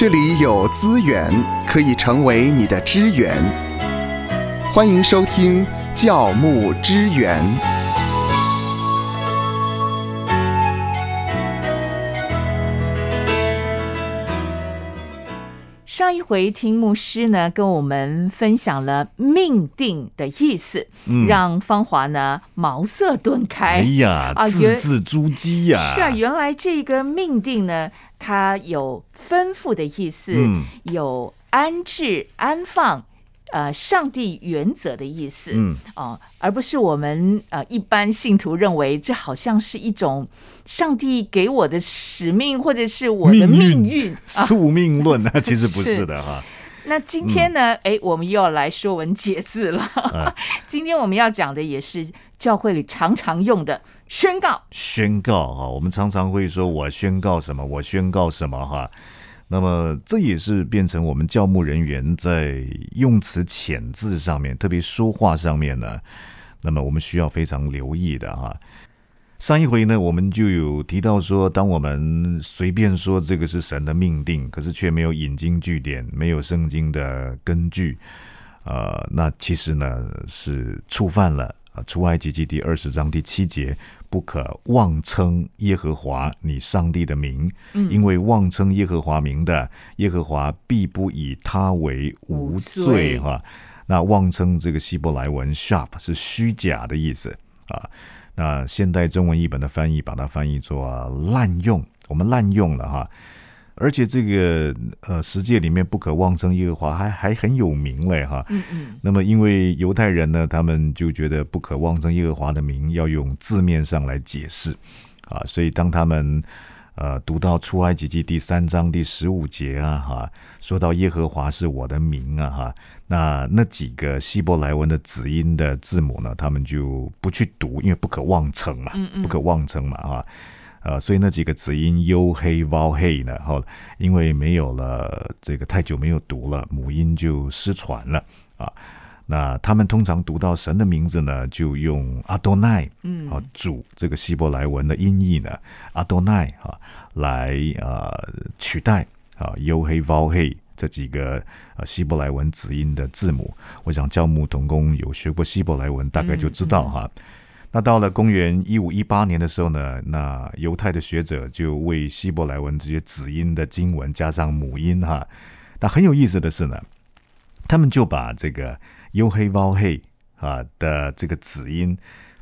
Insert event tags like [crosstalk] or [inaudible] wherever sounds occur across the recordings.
这里有资源可以成为你的支援。欢迎收听教牧支援。上一回听牧师呢跟我们分享了命定的意思，让芳华呢茅塞顿开。哎呀，字字珠玑呀！是啊，原来这个命定呢，它有吩咐的意思，有安置、安放。呃，上帝原则的意思，嗯，哦，而不是我们呃一般信徒认为这好像是一种上帝给我的使命，或者是我的命运宿命论呢？[laughs] 其实不是的哈。那今天呢？哎，我们又要来说文解字了。[laughs] 今天我们要讲的也是教会里常常用的宣告。宣告哈，我们常常会说我宣告什么，我宣告什么哈。那么这也是变成我们教牧人员在用词遣字上面，特别说话上面呢，那么我们需要非常留意的哈。上一回呢，我们就有提到说，当我们随便说这个是神的命定，可是却没有引经据典，没有圣经的根据，呃，那其实呢是触犯了啊出埃及记第二十章第七节。不可妄称耶和华你上帝的名，因为妄称耶和华名的，耶和华必不以他为无罪。哈，那妄称这个希伯来文 “sharp” 是虚假的意思啊。那现代中文译本的翻译把它翻译作滥用，我们滥用了哈。而且这个呃，十诫里面不可妄称耶和华，还还很有名嘞哈。嗯嗯。那么因为犹太人呢，他们就觉得不可妄称耶和华的名，要用字面上来解释啊。所以当他们呃读到出埃及记第三章第十五节啊哈，说到耶和华是我的名啊哈，那那几个希伯来文的子音的字母呢，他们就不去读，因为不可妄称嘛，不可妄称嘛啊。呃，所以那几个子音 u 黑 v 黑呢，后因为没有了这个太久没有读了，母音就失传了啊。那他们通常读到神的名字呢，就用阿多奈，嗯，啊主这个希伯来文的音译呢，阿多奈啊来呃取代啊 u 黑 v 黑这几个呃希伯来文子音的字母。我想教牧童工有学过希伯来文，大概就知道哈。那到了公元一五一八年的时候呢，那犹太的学者就为希伯来文这些子音的经文加上母音哈。那很有意思的是呢，他们就把这个 u 黑 v 黑啊的这个子音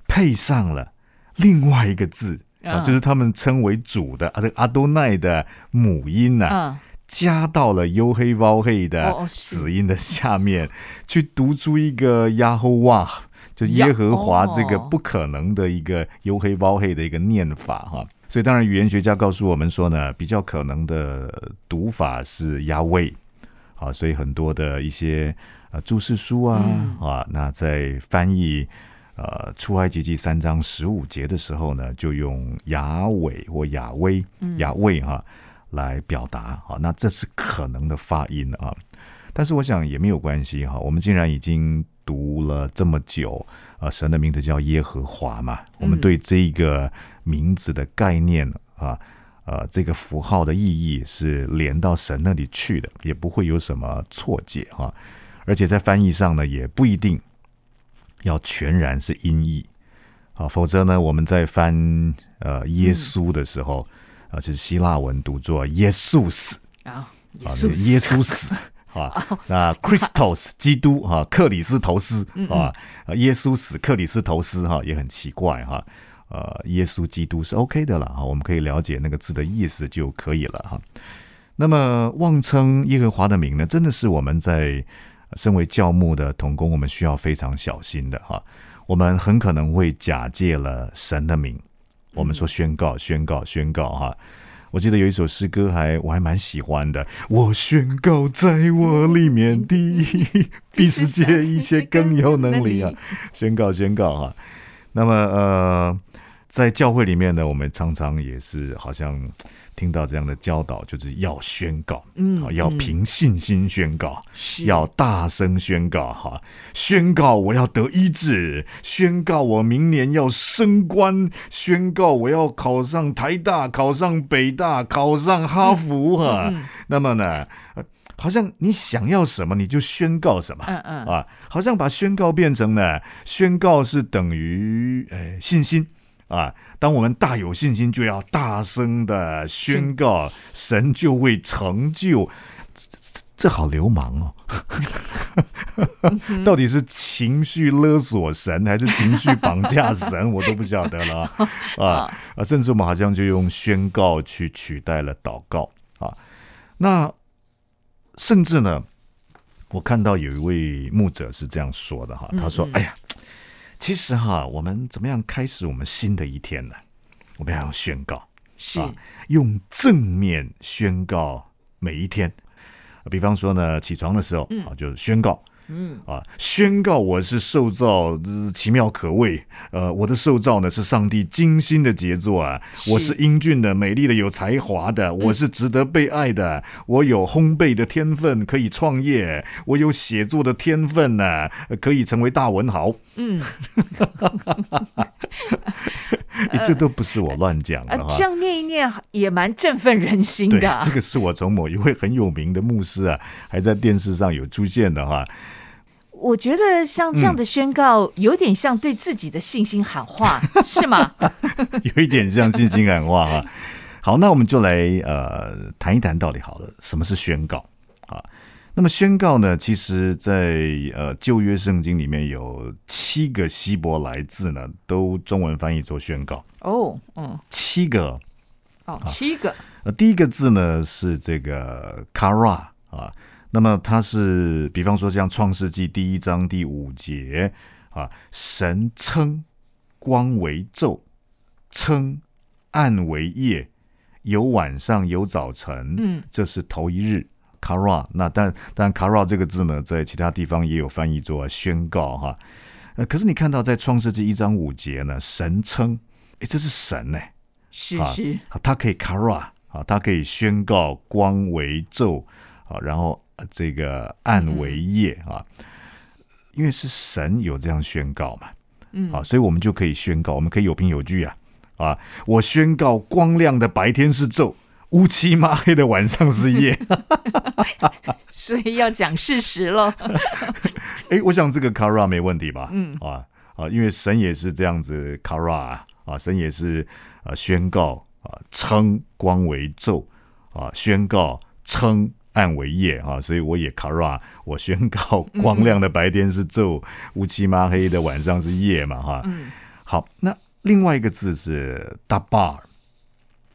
配上了另外一个字啊，就是他们称为主的啊这个阿多奈的母音呢，加到了 u 黑 v 黑的子音的下面，去读出一个亚吼哇。就耶和华这个不可能的一个黝黑包黑的一个念法哈，所以当然语言学家告诉我们说呢，比较可能的读法是亚位啊，所以很多的一些呃注释书啊啊，那在翻译呃出埃及记三章十五节的时候呢，就用亚伟或亚威亚威哈来表达啊，那这是可能的发音啊，但是我想也没有关系哈，我们既然已经。读了这么久，啊，神的名字叫耶和华嘛，我们对这个名字的概念啊，呃，这个符号的意义是连到神那里去的，也不会有什么错解哈。而且在翻译上呢，也不一定要全然是音译啊，否则呢，我们在翻呃耶稣的时候啊，就是希腊文读作耶稣死啊，耶稣死。啊，那 Christos [laughs] 基督哈，克里斯头斯啊，耶稣死，克里斯头斯哈，也很奇怪哈。呃，耶稣基督是 OK 的了哈，我们可以了解那个字的意思就可以了哈。那么妄称耶和华的名呢，真的是我们在身为教牧的童工，我们需要非常小心的哈。我们很可能会假借了神的名，我们说宣告、宣告、宣告哈。我记得有一首诗歌，还我还蛮喜欢的。我宣告，在我里面的比世界一切更有能力啊！宣告，宣告哈。那么呃，在教会里面呢，我们常常也是好像。听到这样的教导，就是要宣告，嗯，要凭信心宣告，要大声宣告，哈，宣告我要得医治，宣告我明年要升官，宣告我要考上台大，考上北大，考上哈佛，哈，那么呢，好像你想要什么你就宣告什么，嗯嗯。啊，好像把宣告变成呢，宣告是等于呃信心啊。当我们大有信心，就要大声的宣告，神就会成就。这好流氓哦！[laughs] 到底是情绪勒索神，还是情绪绑架神？我都不晓得了啊 [laughs] 啊！甚至我们好像就用宣告去取代了祷告啊。那甚至呢，我看到有一位牧者是这样说的哈，他说：“哎呀，其实哈，我们怎么样开始我们新的一天呢？我们要用宣告，是用正面宣告每一天。”比方说呢，起床的时候啊，就宣告，嗯啊，宣告我是受造奇妙可畏，呃，我的受造呢是上帝精心的杰作啊，我是英俊的、美丽的、有才华的，我是值得被爱的，我有烘焙的天分，可以创业，我有写作的天分呢，可以成为大文豪，嗯。[laughs] 这都不是我乱讲的哈，这样念一念也蛮振奋人心的。这个是我从某一位很有名的牧师啊，还在电视上有出现的哈。我觉得像这样的宣告，有点像对自己的信心喊话，[laughs] 是吗？[laughs] 有一点像信心喊话哈。好，那我们就来呃谈一谈到底好了，什么是宣告啊？那么宣告呢？其实，在呃旧约圣经里面有七个希伯来字呢，都中文翻译做宣告。哦，嗯，七个。哦，七个。呃，第一个字呢是这个 kara 啊，那么它是，比方说像创世纪第一章第五节啊，神称光为昼，称暗为夜，有晚上有早晨，嗯，这是头一日。kara，那但但 kara 这个字呢，在其他地方也有翻译作宣告哈。呃，可是你看到在创世纪一章五节呢，神称，哎，这是神呢，是是，他可以 kara 啊，他可以宣告光为昼啊，然后这个暗为夜啊，因为是神有这样宣告嘛，嗯，啊，所以我们就可以宣告，我们可以有凭有据啊，啊，我宣告光亮的白天是昼。乌漆抹黑的晚上是夜，[laughs] 所以要讲事实喽。[laughs] 哎，我想这个 kara 没问题吧？嗯啊啊，因为神也是这样子 kara 啊，神也是啊宣告啊称光为昼啊，宣告称暗为夜啊，所以我也 kara，我宣告光亮的白天是昼，乌漆嘛黑的晚上是夜嘛哈。嗯，好，那另外一个字是 dabar。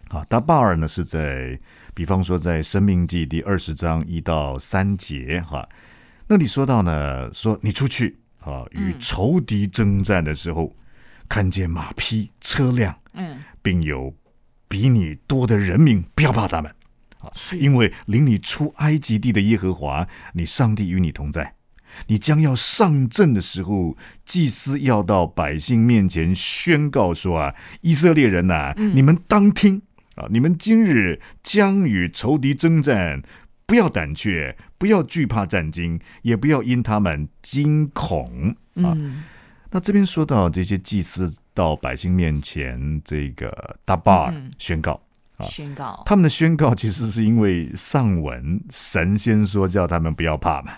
啊，Dabar 呢是在，比方说在《生命记》第二十章一到三节，哈，那里说到呢，说你出去啊，与仇敌征战的时候，看见马匹、车辆，嗯，并有比你多的人民，不要怕他们，啊，因为领你出埃及地的耶和华，你上帝与你同在。你将要上阵的时候，祭司要到百姓面前宣告说啊，以色列人呐，你们当听。啊！你们今日将与仇敌征战，不要胆怯，不要惧怕战惊，也不要因他们惊恐啊！那这边说到这些祭司到百姓面前，这个大巴尔宣告啊，宣告他们的宣告，其实是因为上文神仙说叫他们不要怕嘛，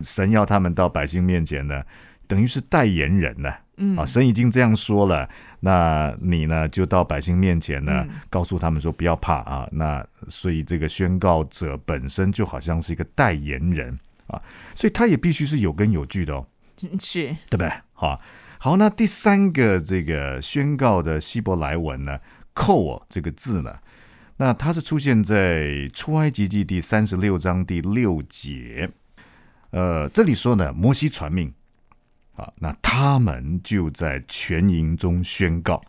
神要他们到百姓面前呢，等于是代言人呢。嗯啊，神已经这样说了，那你呢就到百姓面前呢，告诉他们说不要怕啊。那所以这个宣告者本身就好像是一个代言人啊，所以他也必须是有根有据的哦，[laughs] 是对不对？好，好，那第三个这个宣告的希伯来文呢，扣这个字呢，那它是出现在出埃及记第三十六章第六节，呃，这里说呢，摩西传命。啊，那他们就在全营中宣告，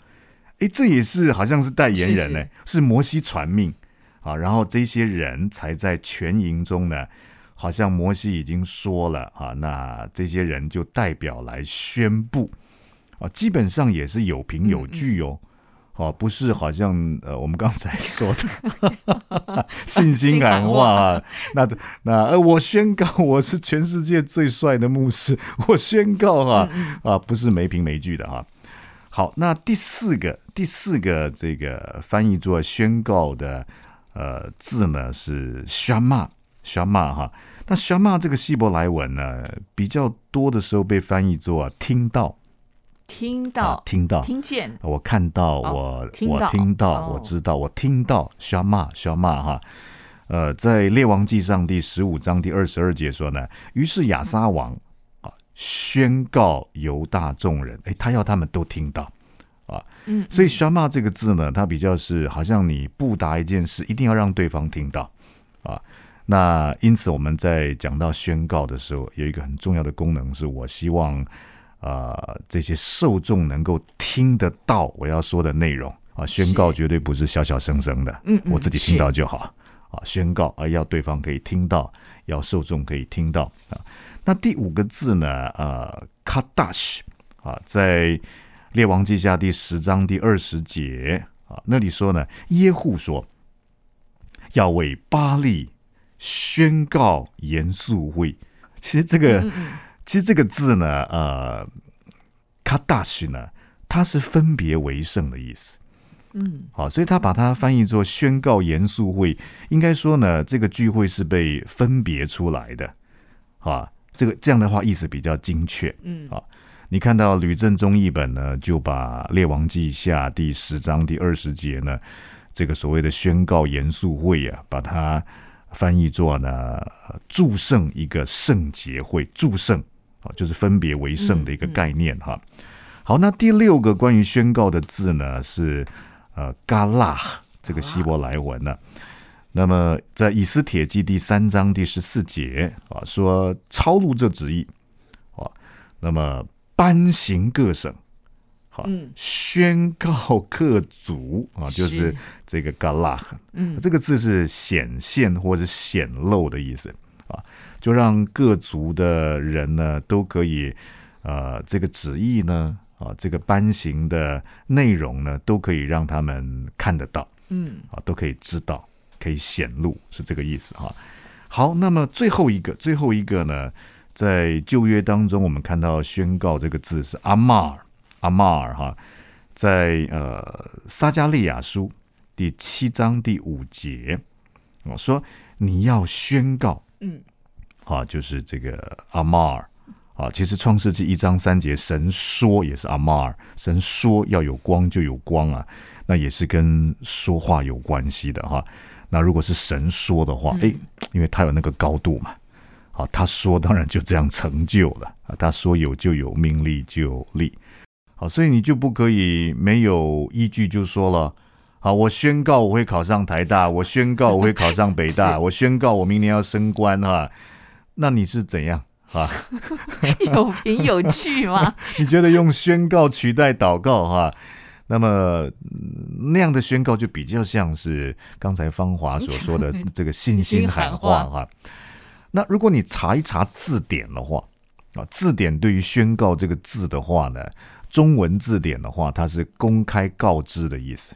哎，这也是好像是代言人呢，是摩西传命啊，然后这些人才在全营中呢，好像摩西已经说了啊，那这些人就代表来宣布啊，基本上也是有凭有据哦。哦，不是，好像呃，我们刚才说的信心喊话啊，那那呃，我宣告我是全世界最帅的牧师，我宣告哈啊，不是没凭没据的哈。好，那第四个第四个这个翻译作宣告的呃字呢是 shama shama 哈。那 shama 这个希伯来文呢，比较多的时候被翻译作听到。听到，听到，听见，我看到，我我听到，我知道，我听到，需要骂，需要骂哈。呃，在列王记上第十五章第二十二节说呢，于是亚撒王啊宣告犹大众人，哎，他要他们都听到啊，嗯，所以需要骂这个字呢，它比较是好像你不达一件事，一定要让对方听到啊。那因此我们在讲到宣告的时候，有一个很重要的功能，是我希望。啊，这些受众能够听得到我要说的内容啊，宣告绝对不是小小声声的，嗯，我自己听到就好啊。宣告啊，要对方可以听到，要受众可以听到啊。那第五个字呢？呃，kadash 啊，在列王记下第十章第二十节啊，那里说呢，耶户说要为巴利宣告严肃会。其实这个。其实这个字呢，呃，卡大许呢，它是分别为圣的意思。嗯，好，所以他把它翻译作宣告严肃会，应该说呢，这个聚会是被分别出来的。啊，这个这样的话意思比较精确。嗯，啊，你看到吕正中译本呢，就把列王记下第十章第二十节呢，这个所谓的宣告严肃会啊，把它翻译作呢，祝圣一个圣节会，祝圣。啊，就是分别为圣的一个概念哈。好，那第六个关于宣告的字呢是呃“嘎拉”这个希伯来文呢。那么在以斯帖记第三章第十四节啊，说抄录这旨意啊，那么颁行各省，好，宣告各族啊，就是这个“嘎拉”。嗯，这个字是显现或者显露的意思啊。就让各族的人呢都可以，呃，这个旨意呢，啊，这个班型的内容呢，都可以让他们看得到，嗯，啊，都可以知道，可以显露，是这个意思哈。好，那么最后一个，最后一个呢，在旧约当中，我们看到宣告这个字是阿玛尔，阿玛尔哈，在呃撒加利亚书第七章第五节，我说你要宣告，嗯。啊，就是这个阿玛尔啊，其实创世纪一章三节，神说也是阿玛尔，神说要有光就有光啊，那也是跟说话有关系的哈。那如果是神说的话，哎，因为他有那个高度嘛，好，他说当然就这样成就了啊，他说有就有，命力就有力，好，所以你就不可以没有依据就说了，好，我宣告我会考上台大，我宣告我会考上北大，[laughs] 我宣告我明年要升官哈。那你是怎样啊？[laughs] 有凭有据吗？[laughs] 你觉得用宣告取代祷告哈？那么那样的宣告就比较像是刚才芳华所说的这个信心喊话哈。那如果你查一查字典的话啊，字典对于宣告这个字的话呢，中文字典的话，它是公开告知的意思。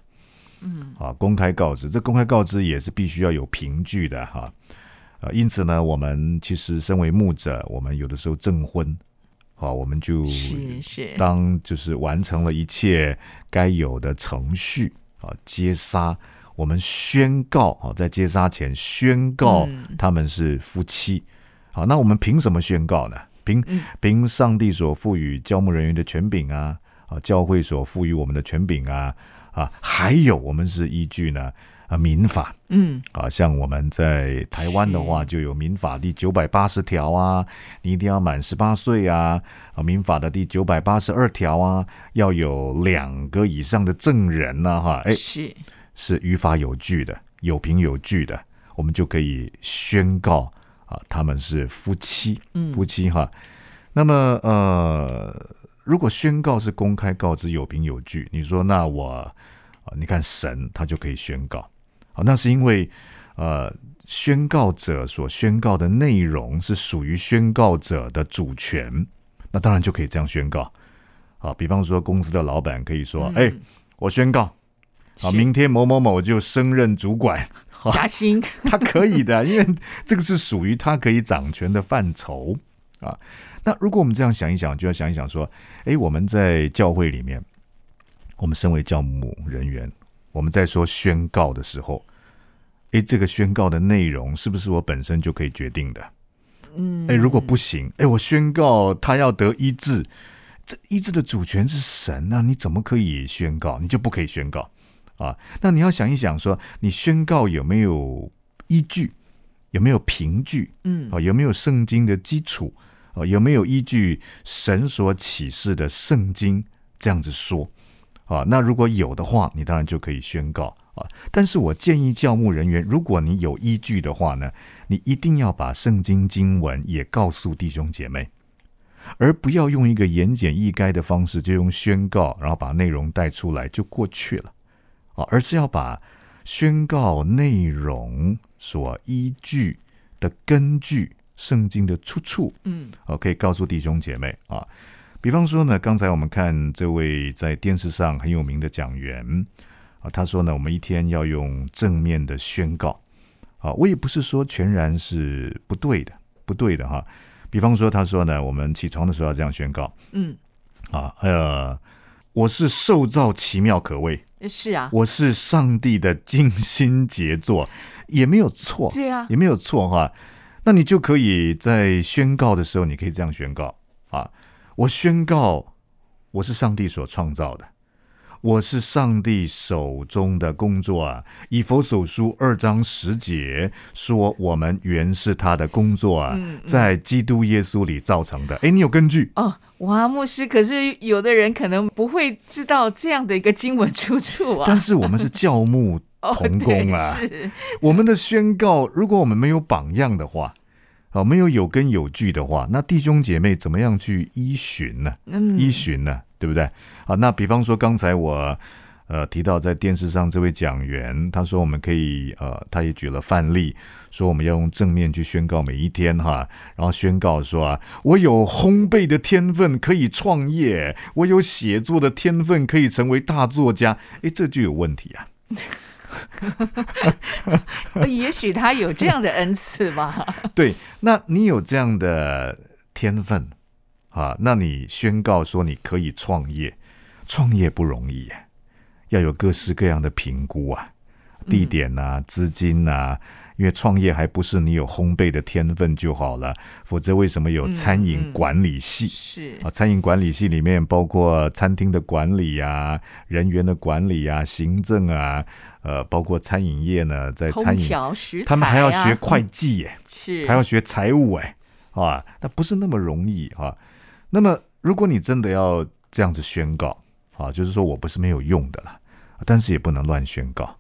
嗯，啊，公开告知，这公开告知也是必须要有凭据的哈。啊，因此呢，我们其实身为牧者，我们有的时候证婚，好，我们就当就是完成了一切该有的程序啊，接杀，我们宣告啊，在接杀前宣告他们是夫妻，好，那我们凭什么宣告呢？凭凭上帝所赋予教牧人员的权柄啊，啊，教会所赋予我们的权柄啊，啊，还有我们是依据呢。啊，民法，嗯，啊，像我们在台湾的话，就有民法第九百八十条啊，你一定要满十八岁啊，啊，民法的第九百八十二条啊，要有两个以上的证人呢，哈，哎，是。是于法有据的，有凭有据的，我们就可以宣告啊，他们是夫妻，嗯，夫妻哈。那么呃，如果宣告是公开告知，有凭有据，你说那我啊，你看神他就可以宣告。好，那是因为，呃，宣告者所宣告的内容是属于宣告者的主权，那当然就可以这样宣告。好，比方说公司的老板可以说：“哎，我宣告，好，明天某某某就升任主管，[laughs] 加薪。[laughs] ”他可以的，因为这个是属于他可以掌权的范畴啊。那如果我们这样想一想，就要想一想说：“哎，我们在教会里面，我们身为教牧人员。”我们在说宣告的时候，诶，这个宣告的内容是不是我本身就可以决定的？嗯，诶，如果不行，诶，我宣告他要得医治，这医治的主权是神啊，你怎么可以宣告？你就不可以宣告啊？那你要想一想，说你宣告有没有依据？有没有凭据？嗯，啊，有没有圣经的基础？啊，有没有依据神所启示的圣经这样子说？啊，那如果有的话，你当然就可以宣告啊。但是我建议教牧人员，如果你有依据的话呢，你一定要把圣经经文也告诉弟兄姐妹，而不要用一个言简意赅的方式，就用宣告，然后把内容带出来就过去了啊，而是要把。宣告内容所依据的根据，圣经的出处，嗯，哦，可以告诉弟兄姐妹啊。比方说呢，刚才我们看这位在电视上很有名的讲员啊，他说呢，我们一天要用正面的宣告啊。我也不是说全然是不对的，不对的哈。比方说，他说呢，我们起床的时候要这样宣告，嗯，啊，呃。我是受造奇妙可畏，是啊，我是上帝的精心杰作，也没有错，对啊，也没有错哈。那你就可以在宣告的时候，你可以这样宣告啊，我宣告我是上帝所创造的。我是上帝手中的工作啊！以佛所书二章十节说，我们原是他的工作啊，在基督耶稣里造成的。哎，你有根据哦？哇，牧师，可是有的人可能不会知道这样的一个经文出处啊。但是我们是教牧 [laughs] 同工啊，我们的宣告，如果我们没有榜样的话，哦，没有有根有据的话，那弟兄姐妹怎么样去依循呢？依循呢？对不对？好，那比方说刚才我呃提到在电视上这位讲员，他说我们可以呃，他也举了范例，说我们要用正面去宣告每一天哈，然后宣告说啊，我有烘焙的天分可以创业，我有写作的天分可以成为大作家，诶，这就有问题啊。[laughs] 也许他有这样的恩赐吧。[laughs] 对，那你有这样的天分。啊，那你宣告说你可以创业，创业不容易，要有各式各样的评估啊，地点啊，资金呐，因为创业还不是你有烘焙的天分就好了，否则为什么有餐饮管理系？是啊，餐饮管理系里面包括餐厅的管理啊，人员的管理啊，行政啊，呃，包括餐饮业呢，在餐饮，他们还要学会计耶，是还要学财务哎，啊，那不是那么容易啊。那么，如果你真的要这样子宣告啊，就是说我不是没有用的了，但是也不能乱宣告。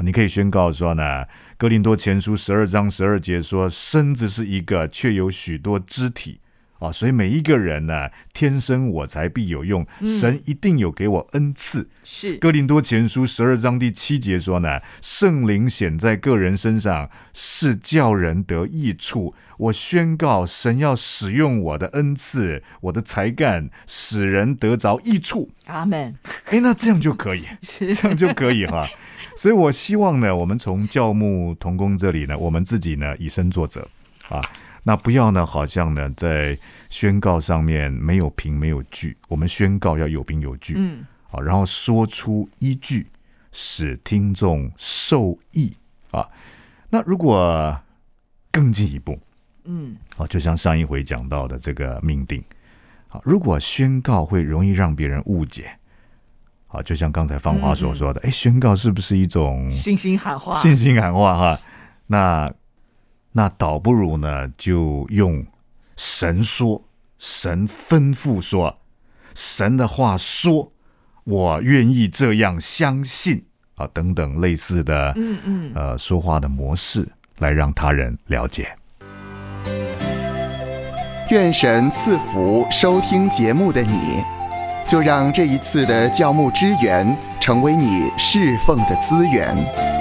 你可以宣告说呢，《哥林多前书》十二章十二节说，身子是一个，却有许多肢体。啊，所以每一个人呢，天生我材必有用，神一定有给我恩赐。是哥林多前书十二章第七节说呢，圣灵显在个人身上，是叫人得益处。我宣告，神要使用我的恩赐，我的才干，使人得着益处。阿门。哎，那这样就可以，[laughs] 这样就可以哈。所以我希望呢，我们从教牧同工这里呢，我们自己呢以身作则啊。那不要呢？好像呢，在宣告上面没有凭没有据。我们宣告要有凭有据，嗯，好，然后说出依据，使听众受益啊。那如果更进一步，嗯，好，就像上一回讲到的这个命定，好，如果宣告会容易让别人误解，好，就像刚才芳华所说的，哎，宣告是不是一种信心喊话？信心喊话哈，那。那倒不如呢，就用神说、神吩咐说、神的话说，我愿意这样相信啊，等等类似的，嗯嗯，呃，说话的模式来让他人了解。愿神赐福收听节目的你，就让这一次的教牧支援成为你侍奉的资源。